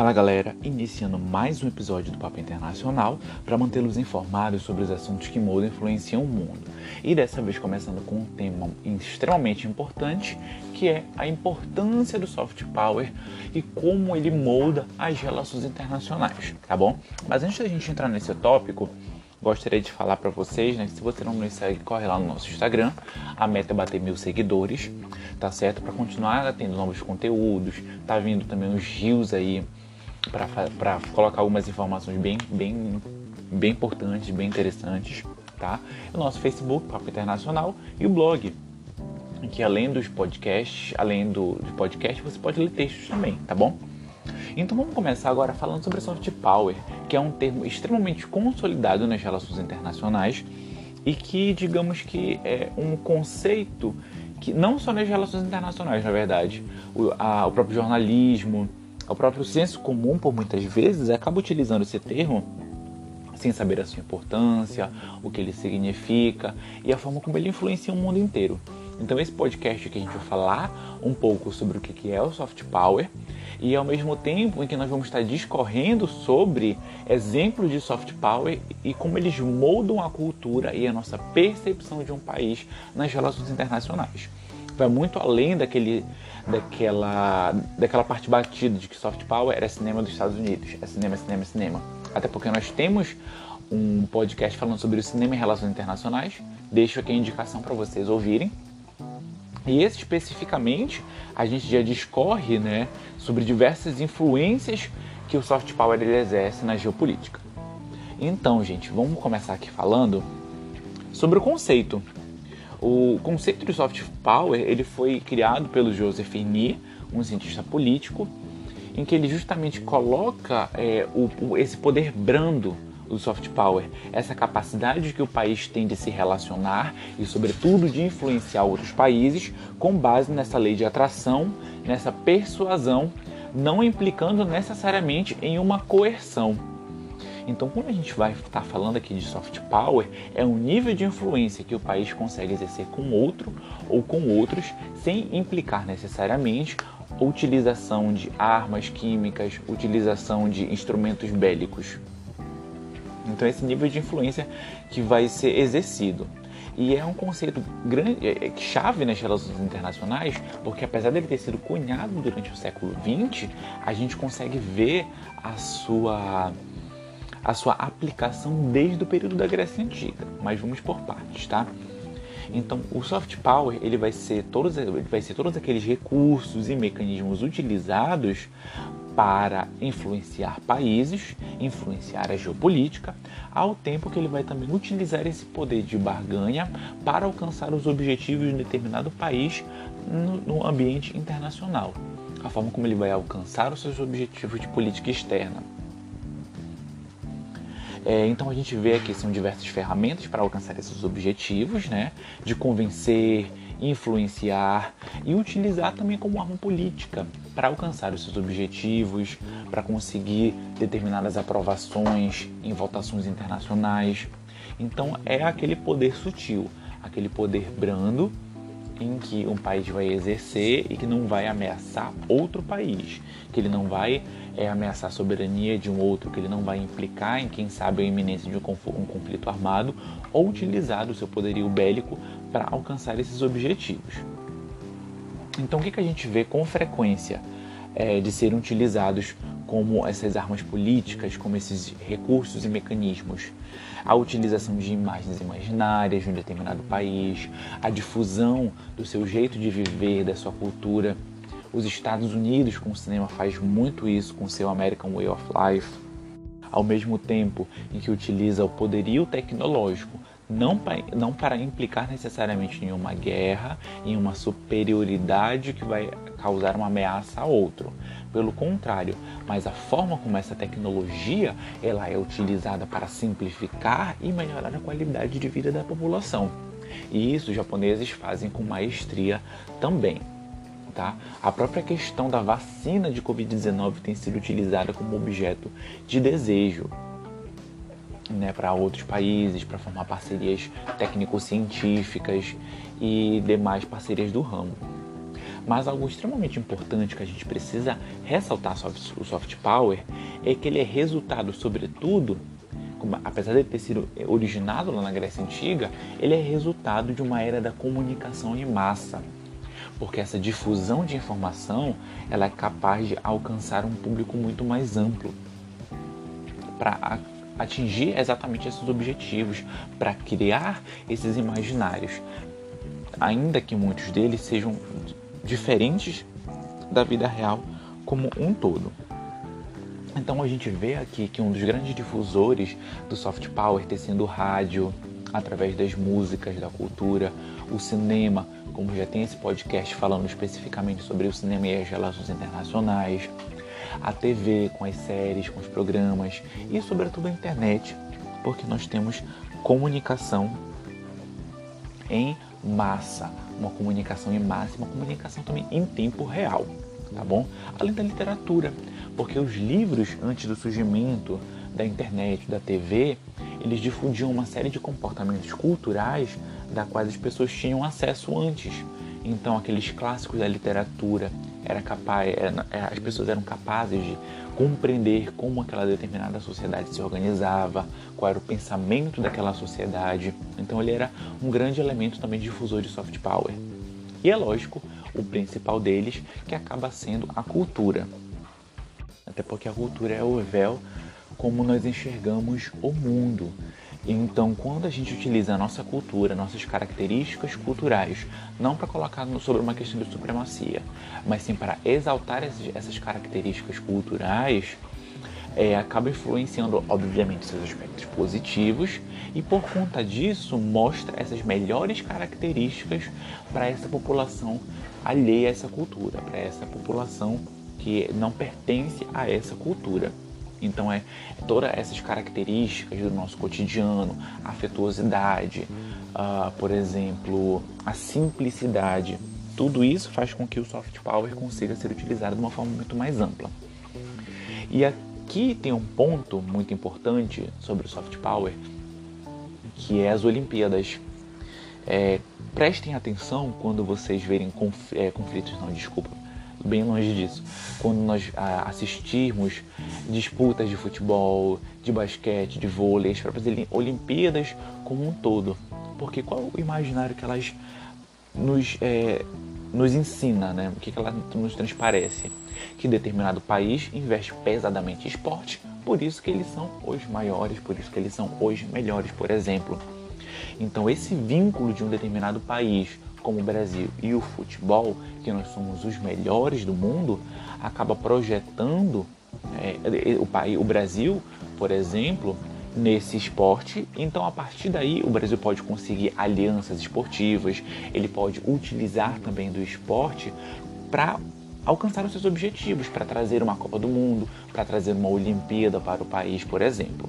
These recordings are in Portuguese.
Fala galera, iniciando mais um episódio do Papo Internacional para mantê-los informados sobre os assuntos que moldam e influenciam o mundo. E dessa vez começando com um tema extremamente importante, que é a importância do soft power e como ele molda as relações internacionais, tá bom? Mas antes da gente entrar nesse tópico, gostaria de falar para vocês, né, que se você não nos segue, corre lá no nosso Instagram. A meta é bater mil seguidores, tá certo? Para continuar tendo novos conteúdos, tá vindo também os rios aí para colocar algumas informações bem, bem, bem importantes, bem interessantes, tá? O nosso Facebook, Papo Internacional, e o blog, que além dos podcasts, além do, do podcast, você pode ler textos também, tá bom? Então vamos começar agora falando sobre soft power, que é um termo extremamente consolidado nas relações internacionais e que, digamos que é um conceito que não só nas relações internacionais, na verdade, o, a, o próprio jornalismo, o próprio senso comum, por muitas vezes, acaba utilizando esse termo sem saber a sua importância, o que ele significa e a forma como ele influencia o mundo inteiro. Então esse podcast aqui a gente vai falar um pouco sobre o que é o soft power e ao mesmo tempo em que nós vamos estar discorrendo sobre exemplos de soft power e como eles moldam a cultura e a nossa percepção de um país nas relações internacionais vai muito além daquele, daquela, daquela parte batida de que soft power era cinema dos Estados Unidos. É cinema, cinema, cinema. Até porque nós temos um podcast falando sobre o cinema e relações internacionais. Deixo aqui a indicação para vocês ouvirem. E esse especificamente, a gente já discorre né, sobre diversas influências que o soft power ele exerce na geopolítica. Então, gente, vamos começar aqui falando sobre o conceito o conceito de soft power ele foi criado pelo Joseph Nye, um cientista político, em que ele justamente coloca é, o, o, esse poder brando do soft power, essa capacidade que o país tem de se relacionar e, sobretudo, de influenciar outros países com base nessa lei de atração, nessa persuasão, não implicando necessariamente em uma coerção. Então, quando a gente vai estar falando aqui de soft power, é um nível de influência que o país consegue exercer com outro ou com outros, sem implicar necessariamente utilização de armas químicas, utilização de instrumentos bélicos. Então, esse nível de influência que vai ser exercido. E é um conceito grande, é, é, chave nas relações internacionais, porque apesar dele ter sido cunhado durante o século XX, a gente consegue ver a sua a sua aplicação desde o período da Grécia Antiga, mas vamos por partes, tá? Então, o soft power ele vai ser todos, vai ser todos aqueles recursos e mecanismos utilizados para influenciar países, influenciar a geopolítica, ao tempo que ele vai também utilizar esse poder de barganha para alcançar os objetivos de um determinado país no, no ambiente internacional. A forma como ele vai alcançar os seus objetivos de política externa é, então a gente vê que são diversas ferramentas para alcançar esses objetivos, né? De convencer, influenciar e utilizar também como arma política para alcançar os seus objetivos, para conseguir determinadas aprovações em votações internacionais. Então é aquele poder sutil, aquele poder brando em que um país vai exercer e que não vai ameaçar outro país, que ele não vai é, ameaçar a soberania de um outro, que ele não vai implicar em, quem sabe, a iminência de um conflito armado ou utilizar o seu poderio bélico para alcançar esses objetivos. Então, o que, que a gente vê com frequência é, de serem utilizados como essas armas políticas, como esses recursos e mecanismos? A utilização de imagens imaginárias de um determinado país, a difusão do seu jeito de viver, da sua cultura os Estados Unidos com o cinema faz muito isso com seu American Way of Life, ao mesmo tempo em que utiliza o poderio tecnológico não para, não para implicar necessariamente em uma guerra, em uma superioridade que vai causar uma ameaça a outro. Pelo contrário, mas a forma como essa tecnologia ela é utilizada para simplificar e melhorar a qualidade de vida da população. E isso os japoneses fazem com maestria também. Tá? A própria questão da vacina de Covid-19 tem sido utilizada como objeto de desejo né, para outros países, para formar parcerias técnico-científicas e demais parcerias do ramo. Mas algo extremamente importante que a gente precisa ressaltar sobre o soft power é que ele é resultado, sobretudo, apesar de ter sido originado lá na Grécia Antiga, ele é resultado de uma era da comunicação em massa. Porque essa difusão de informação ela é capaz de alcançar um público muito mais amplo para atingir exatamente esses objetivos, para criar esses imaginários, ainda que muitos deles sejam diferentes da vida real como um todo. Então a gente vê aqui que um dos grandes difusores do soft power ter sido o rádio, através das músicas, da cultura, o cinema, como já tem esse podcast falando especificamente sobre o cinema e as relações internacionais, a TV com as séries, com os programas e sobretudo a internet, porque nós temos comunicação em massa, uma comunicação em massa, uma comunicação também em tempo real, tá bom? Além da literatura, porque os livros antes do surgimento da internet, da TV, eles difundiam uma série de comportamentos culturais da quais as pessoas tinham acesso antes. Então, aqueles clássicos da literatura, era capaz, era, é, as pessoas eram capazes de compreender como aquela determinada sociedade se organizava, qual era o pensamento daquela sociedade. Então, ele era um grande elemento também difusor de soft power. E é lógico, o principal deles, que acaba sendo a cultura. Até porque a cultura é o véu como nós enxergamos o mundo. Então, quando a gente utiliza a nossa cultura, nossas características culturais, não para colocar sobre uma questão de supremacia, mas sim para exaltar essas características culturais, é, acaba influenciando, obviamente, seus aspectos positivos e, por conta disso, mostra essas melhores características para essa população alheia a essa cultura, para essa população que não pertence a essa cultura. Então é todas essas características do nosso cotidiano, afetuosidade, uh, por exemplo, a simplicidade, tudo isso faz com que o soft power consiga ser utilizado de uma forma muito mais ampla. E aqui tem um ponto muito importante sobre o soft power, que é as Olimpíadas. É, prestem atenção quando vocês verem é, conflitos, não, desculpa, bem longe disso. Quando nós ah, assistirmos disputas de futebol, de basquete, de vôlei, as próprias Olimpíadas como um todo. Porque qual o imaginário que elas nos, é, nos ensina, né? o que, que ela nos transparece? Que determinado país investe pesadamente em esporte, por isso que eles são os maiores, por isso que eles são os melhores, por exemplo. Então esse vínculo de um determinado país como o Brasil e o futebol, que nós somos os melhores do mundo, acaba projetando é, o, país, o Brasil, por exemplo, nesse esporte. Então, a partir daí, o Brasil pode conseguir alianças esportivas, ele pode utilizar também do esporte para alcançar os seus objetivos, para trazer uma Copa do Mundo, para trazer uma Olimpíada para o país, por exemplo.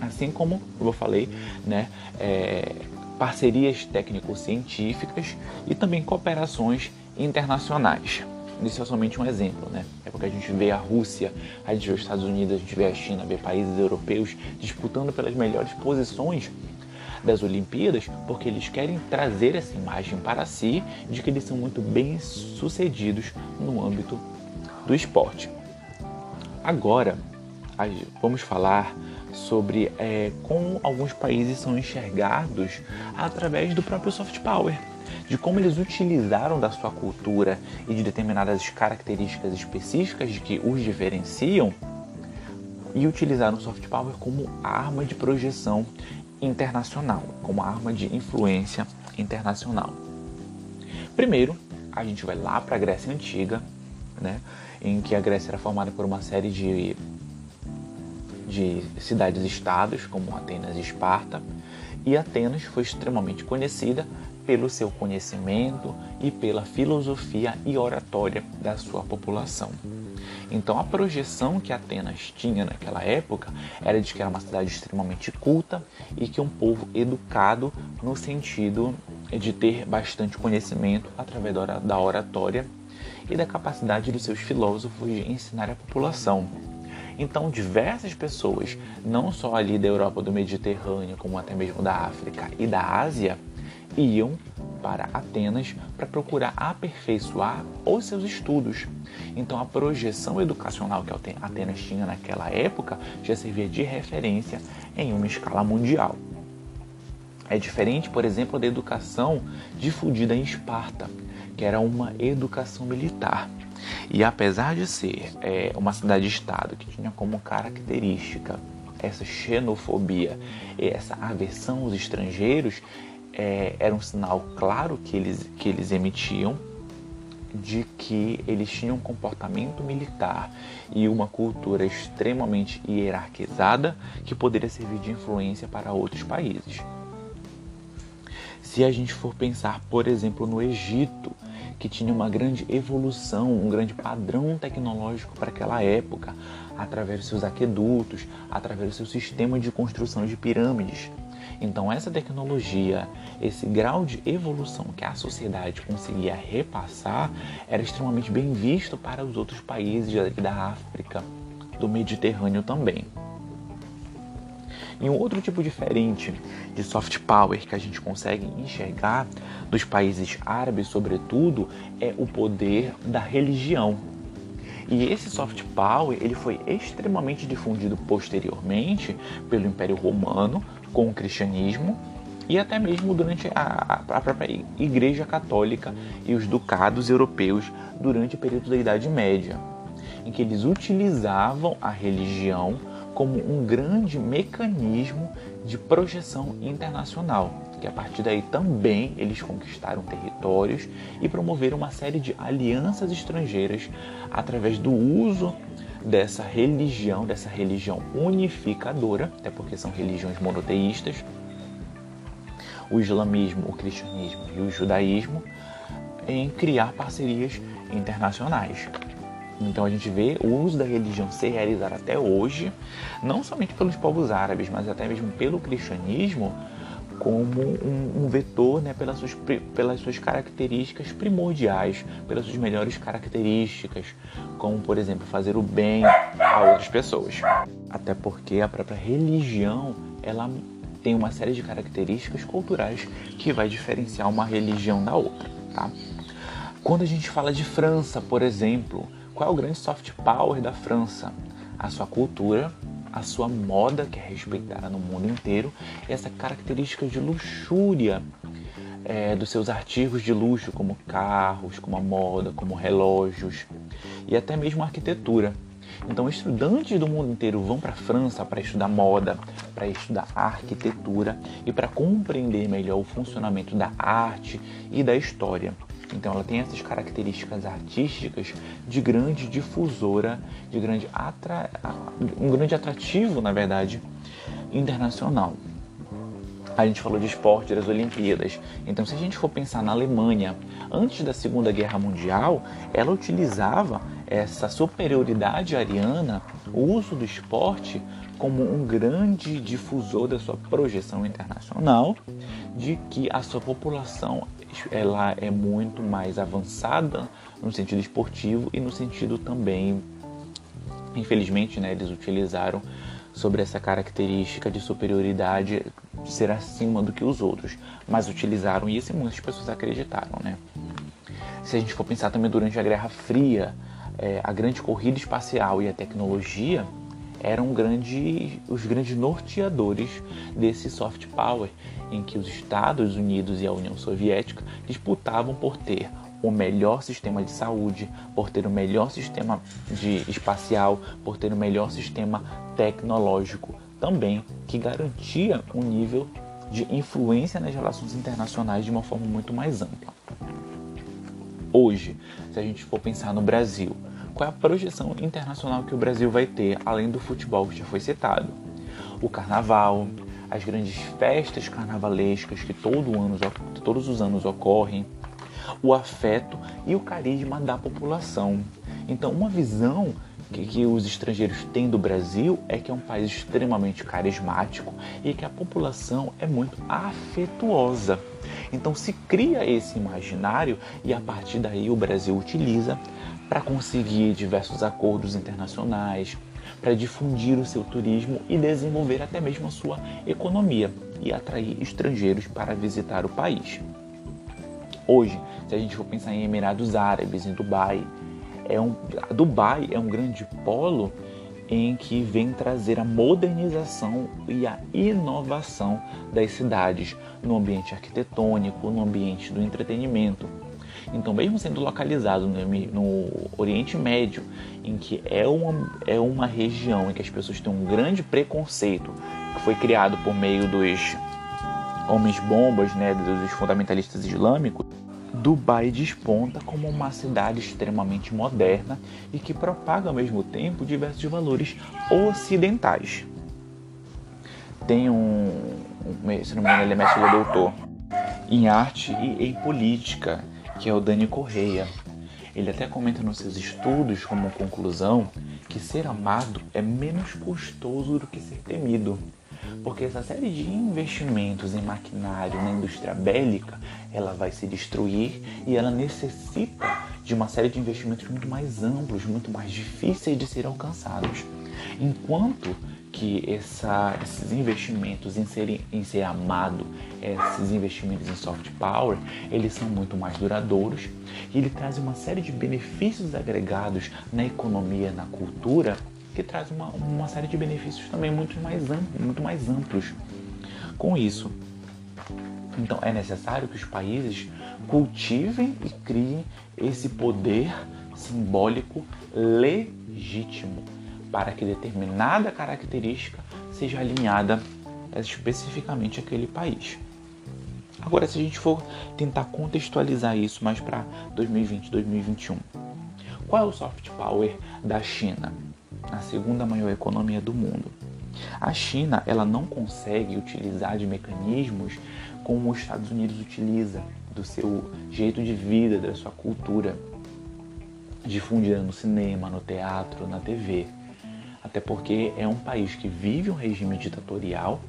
Assim como eu falei, né, é, parcerias técnico-científicas e também cooperações internacionais. Isso é somente um exemplo, né? É porque a gente vê a Rússia, a gente vê os Estados Unidos, a gente vê a China, vê países europeus disputando pelas melhores posições das Olimpíadas, porque eles querem trazer essa imagem para si de que eles são muito bem sucedidos no âmbito do esporte. Agora, vamos falar sobre é, como alguns países são enxergados através do próprio soft power, de como eles utilizaram da sua cultura e de determinadas características específicas de que os diferenciam e utilizaram o soft power como arma de projeção internacional, como arma de influência internacional. Primeiro, a gente vai lá para a Grécia Antiga, né, em que a Grécia era formada por uma série de de cidades-estados como Atenas e Esparta, e Atenas foi extremamente conhecida pelo seu conhecimento e pela filosofia e oratória da sua população. Então, a projeção que Atenas tinha naquela época era de que era uma cidade extremamente culta e que um povo educado no sentido de ter bastante conhecimento através da oratória e da capacidade dos seus filósofos de ensinar a população. Então, diversas pessoas, não só ali da Europa do Mediterrâneo, como até mesmo da África e da Ásia, iam para Atenas para procurar aperfeiçoar os seus estudos. Então, a projeção educacional que Atenas tinha naquela época já servia de referência em uma escala mundial. É diferente, por exemplo, da educação difundida em Esparta, que era uma educação militar. E apesar de ser é, uma cidade-estado que tinha como característica essa xenofobia e essa aversão aos estrangeiros, é, era um sinal claro que eles, que eles emitiam de que eles tinham um comportamento militar e uma cultura extremamente hierarquizada que poderia servir de influência para outros países. Se a gente for pensar, por exemplo, no Egito, que tinha uma grande evolução, um grande padrão tecnológico para aquela época, através dos seus aquedutos, através do seu sistema de construção de pirâmides. Então, essa tecnologia, esse grau de evolução que a sociedade conseguia repassar, era extremamente bem visto para os outros países da África, do Mediterrâneo também. E um outro tipo diferente de soft power que a gente consegue enxergar dos países árabes, sobretudo, é o poder da religião. E esse soft power ele foi extremamente difundido posteriormente pelo Império Romano com o cristianismo e até mesmo durante a, a, própria Igreja Católica e os ducados europeus durante o período da Idade Média, em que eles utilizavam a religião como um grande mecanismo de projeção internacional, que a partir daí também eles conquistaram territórios e promoveram uma série de alianças estrangeiras através do uso dessa religião, dessa religião unificadora, até porque são religiões monoteístas, o islamismo, o cristianismo e o judaísmo, em criar parcerias internacionais. Então a gente vê o uso da religião ser realizado até hoje, não somente pelos povos árabes, mas até mesmo pelo cristianismo, como um, um vetor né, pelas, suas, pelas suas características primordiais, pelas suas melhores características, como por exemplo fazer o bem a outras pessoas. Até porque a própria religião ela tem uma série de características culturais que vai diferenciar uma religião da outra. Tá? Quando a gente fala de França, por exemplo, qual é o grande soft power da França? A sua cultura, a sua moda, que é respeitada no mundo inteiro, e essa característica de luxúria é, dos seus artigos de luxo, como carros, como a moda, como relógios e até mesmo a arquitetura. Então, estudantes do mundo inteiro vão para a França para estudar moda, para estudar arquitetura e para compreender melhor o funcionamento da arte e da história. Então ela tem essas características artísticas de grande difusora, de grande atra... um grande atrativo, na verdade, internacional. A gente falou de esporte das Olimpíadas. Então, se a gente for pensar na Alemanha, antes da Segunda Guerra Mundial, ela utilizava essa superioridade ariana, o uso do esporte, como um grande difusor da sua projeção internacional de que a sua população ela é muito mais avançada no sentido esportivo e no sentido também, infelizmente, né, eles utilizaram sobre essa característica de superioridade ser acima do que os outros, mas utilizaram isso e muitas pessoas acreditaram, né? Se a gente for pensar também durante a Guerra Fria, é, a grande corrida espacial e a tecnologia eram grande, os grandes norteadores desse soft power, em que os Estados Unidos e a União Soviética disputavam por ter o melhor sistema de saúde, por ter o melhor sistema de espacial, por ter o melhor sistema tecnológico também, que garantia um nível de influência nas relações internacionais de uma forma muito mais ampla. Hoje, se a gente for pensar no Brasil, qual é a projeção internacional que o Brasil vai ter, além do futebol que já foi citado? O carnaval, as grandes festas carnavalescas que todo ano, todos os anos ocorrem, o afeto e o carisma da população. Então, uma visão que, que, os estrangeiros têm do Brasil é que é um país extremamente carismático e que a população é muito afetuosa. Então se cria esse imaginário e a partir daí o Brasil utiliza para conseguir diversos acordos internacionais, para difundir o seu turismo e desenvolver até mesmo a sua economia e atrair estrangeiros para visitar o país. Hoje, se a gente for pensar em Emirados Árabes, em Dubai, é um, Dubai é um grande polo em que vem trazer a modernização e a inovação das cidades no ambiente arquitetônico, no ambiente do entretenimento. Então, mesmo sendo localizado no, Oriente Médio, em que é uma, é uma região em que as pessoas têm um grande preconceito, que foi criado por meio dos homens bombas, né, dos fundamentalistas islâmicos, Dubai desponta como uma cidade extremamente moderna e que propaga ao mesmo tempo diversos valores ocidentais. Tem um, se não me engano, ele é mestre doutor em arte e em política, que é o Dani Correia. Ele até comenta nos seus estudos, como conclusão, que ser amado é menos custoso do que ser temido. Porque essa série de investimentos em maquinário na indústria bélica, ela vai se destruir e ela necessita de uma série de investimentos muito mais amplos, muito mais difíceis de ser alcançados. Enquanto que essa, esses investimentos em ser, em ser amado, esses investimentos em soft power, eles são muito mais duradouros e ele traz uma série de benefícios agregados na economia, na cultura, que traz uma, uma série de benefícios também muito mais, muito mais amplos com isso. Então é necessário que os países cultivem e criem esse poder simbólico legítimo para que determinada característica seja alinhada especificamente àquele país. Agora, se a gente for tentar contextualizar isso mais para 2020, 2021, qual é o soft power da China, a segunda maior economia do mundo? A China ela não consegue utilizar de mecanismos como os Estados Unidos utiliza, do seu jeito de vida, da sua cultura, difundida no cinema, no teatro, na TV até porque é um país que vive um regime ditatorial,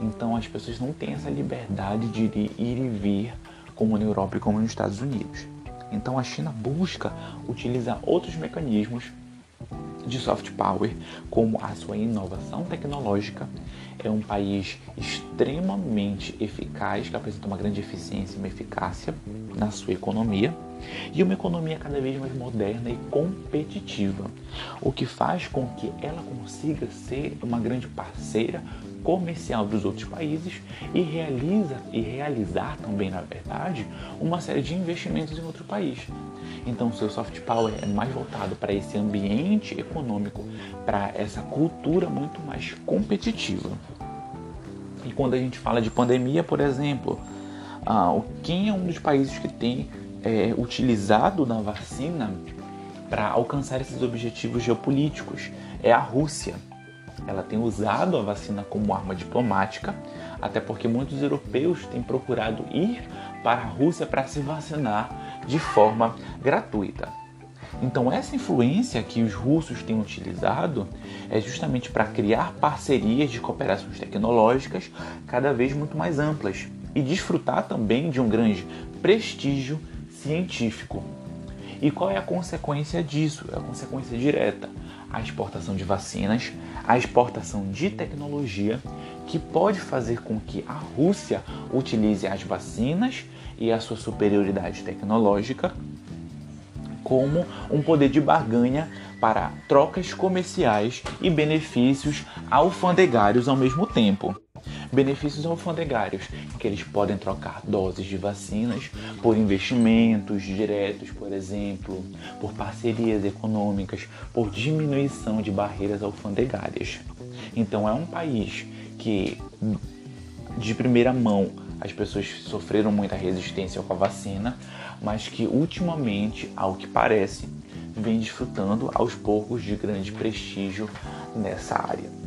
então as pessoas não têm essa liberdade de ir e vir como na Europa e como nos Estados Unidos. Então a China busca utilizar outros mecanismos de soft power, como a sua inovação tecnológica. É um país extremamente eficaz, que apresenta uma grande eficiência e uma eficácia na sua economia e uma economia cada vez mais moderna e competitiva, o que faz com que ela consiga ser uma grande parceira comercial dos outros países e realiza e realizar também, na verdade, uma série de investimentos em outro país. Então, seu soft power é mais voltado para esse ambiente econômico, para essa cultura muito mais competitiva. E quando a gente fala de pandemia, por exemplo, ah, quem é um dos países que tem é, utilizado na vacina para alcançar esses objetivos geopolíticos é a Rússia. Ela tem usado a vacina como arma diplomática, até porque muitos europeus têm procurado ir para a Rússia para se vacinar de forma gratuita. Então, essa influência que os russos têm utilizado é justamente para criar parcerias de cooperações tecnológicas cada vez muito mais amplas e desfrutar também de um grande prestígio científico. E qual é a consequência disso? É a consequência direta. A exportação de vacinas, a exportação de tecnologia, que pode fazer com que a Rússia utilize as vacinas e a sua superioridade tecnológica como um poder de barganha para trocas comerciais e benefícios alfandegários ao mesmo tempo. Benefícios alfandegários, que eles podem trocar doses de vacinas por investimentos diretos, por exemplo, por parcerias econômicas, por diminuição de barreiras alfandegárias. Então é um país que de primeira mão as pessoas sofreram muita resistência com a vacina, mas que ultimamente, ao que parece, vem desfrutando aos poucos de grande prestígio nessa área.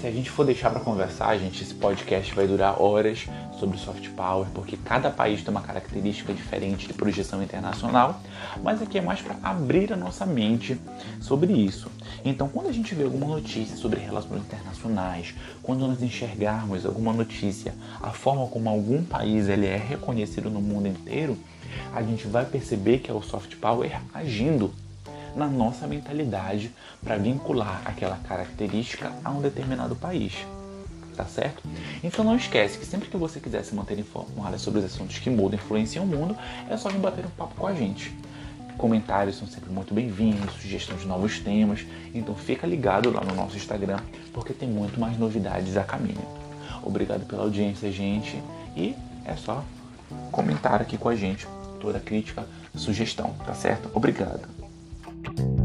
Se a gente for deixar para conversar, gente, esse podcast vai durar horas sobre soft power, porque cada país tem uma característica diferente de projeção internacional, mas aqui é mais para abrir a nossa mente sobre isso. Então, quando a gente vê alguma notícia sobre relações internacionais, quando nós enxergarmos alguma notícia, a forma como algum país ele é reconhecido no mundo inteiro, a gente vai perceber que é o soft power agindo na nossa mentalidade para vincular aquela característica a um determinado país. Tá certo? Então não esquece que sempre que você quiser se manter informado sobre os assuntos que mudam e influenciam o mundo, é só vir bater um papo com a gente. Comentários são sempre muito bem-vindos, sugestões de novos temas, então fica ligado lá no nosso Instagram, porque tem muito mais novidades a caminho. Obrigado pela audiência, gente, e é só comentar aqui com a gente toda crítica, sugestão, tá certo? Obrigado. thank you